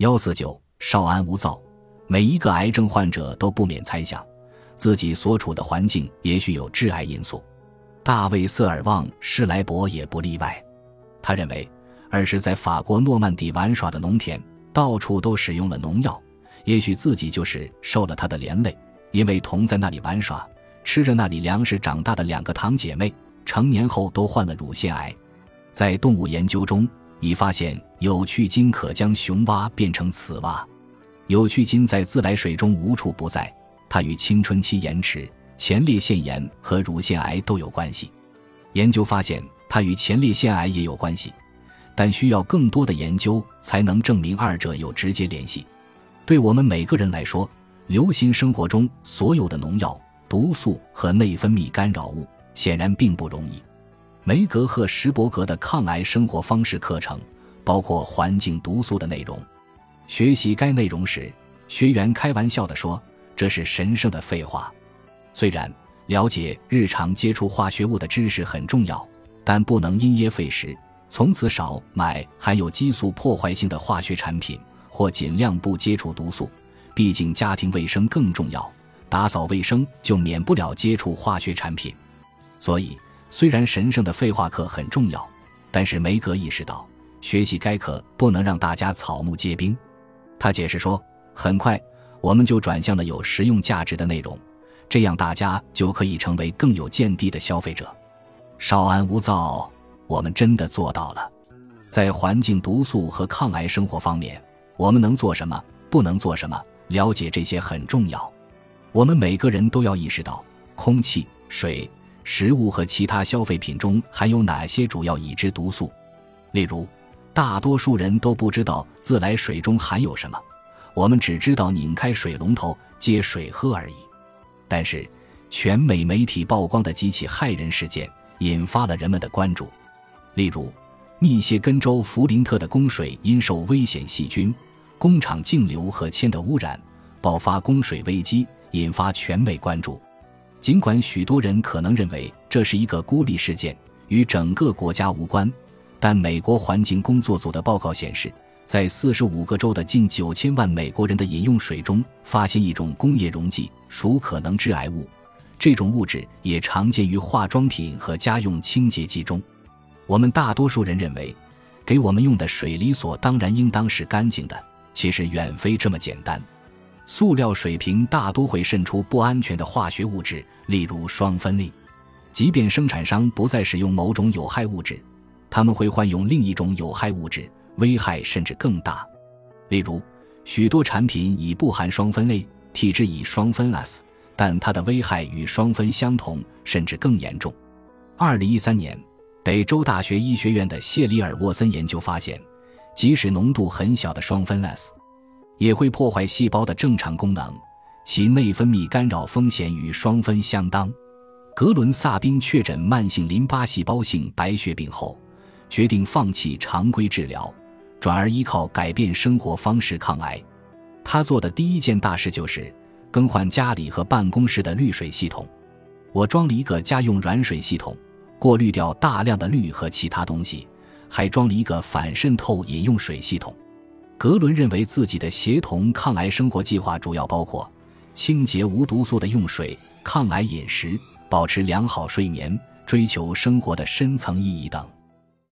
幺四九少安无躁，每一个癌症患者都不免猜想，自己所处的环境也许有致癌因素。大卫·瑟尔旺·施莱伯也不例外。他认为，儿时在法国诺曼底玩耍的农田，到处都使用了农药，也许自己就是受了他的连累。因为同在那里玩耍、吃着那里粮食长大的两个堂姐妹，成年后都患了乳腺癌。在动物研究中，已发现有趣金可将雄蛙变成雌蛙。有趣金在自来水中无处不在，它与青春期延迟、前列腺炎和乳腺癌都有关系。研究发现，它与前列腺癌也有关系，但需要更多的研究才能证明二者有直接联系。对我们每个人来说，流行生活中所有的农药、毒素和内分泌干扰物，显然并不容易。梅格赫什伯格的抗癌生活方式课程包括环境毒素的内容。学习该内容时，学员开玩笑地说：“这是神圣的废话。”虽然了解日常接触化学物的知识很重要，但不能因噎废食，从此少买含有激素破坏性的化学产品，或尽量不接触毒素。毕竟家庭卫生更重要，打扫卫生就免不了接触化学产品，所以。虽然神圣的废话课很重要，但是梅格意识到，学习该课不能让大家草木皆兵。他解释说：“很快，我们就转向了有实用价值的内容，这样大家就可以成为更有见地的消费者。”稍安勿躁，我们真的做到了。在环境毒素和抗癌生活方面，我们能做什么？不能做什么？了解这些很重要。我们每个人都要意识到，空气、水。食物和其他消费品中含有哪些主要已知毒素？例如，大多数人都不知道自来水中含有什么，我们只知道拧开水龙头接水喝而已。但是，全美媒体曝光的几起害人事件引发了人们的关注。例如，密歇根州弗林特的供水因受危险细菌、工厂净流和铅的污染，爆发供水危机，引发全美关注。尽管许多人可能认为这是一个孤立事件，与整个国家无关，但美国环境工作组的报告显示，在四十五个州的近九千万美国人的饮用水中发现一种工业溶剂，属可能致癌物。这种物质也常见于化妆品和家用清洁剂中。我们大多数人认为，给我们用的水理所当然应当是干净的，其实远非这么简单。塑料水瓶大多会渗出不安全的化学物质，例如双酚醴。即便生产商不再使用某种有害物质，他们会换用另一种有害物质，危害甚至更大。例如，许多产品已不含双酚醴，替之以双酚 S，但它的危害与双酚相同，甚至更严重。二零一三年，北州大学医学院的谢里尔·沃森研究发现，即使浓度很小的双酚 S。也会破坏细胞的正常功能，其内分泌干扰风险与双酚相当。格伦萨宾确诊慢性淋巴细胞性白血病后，决定放弃常规治疗，转而依靠改变生活方式抗癌。他做的第一件大事就是更换家里和办公室的滤水系统。我装了一个家用软水系统，过滤掉大量的氯和其他东西，还装了一个反渗透饮用水系统。格伦认为自己的协同抗癌生活计划主要包括清洁无毒素的用水、抗癌饮食、保持良好睡眠、追求生活的深层意义等。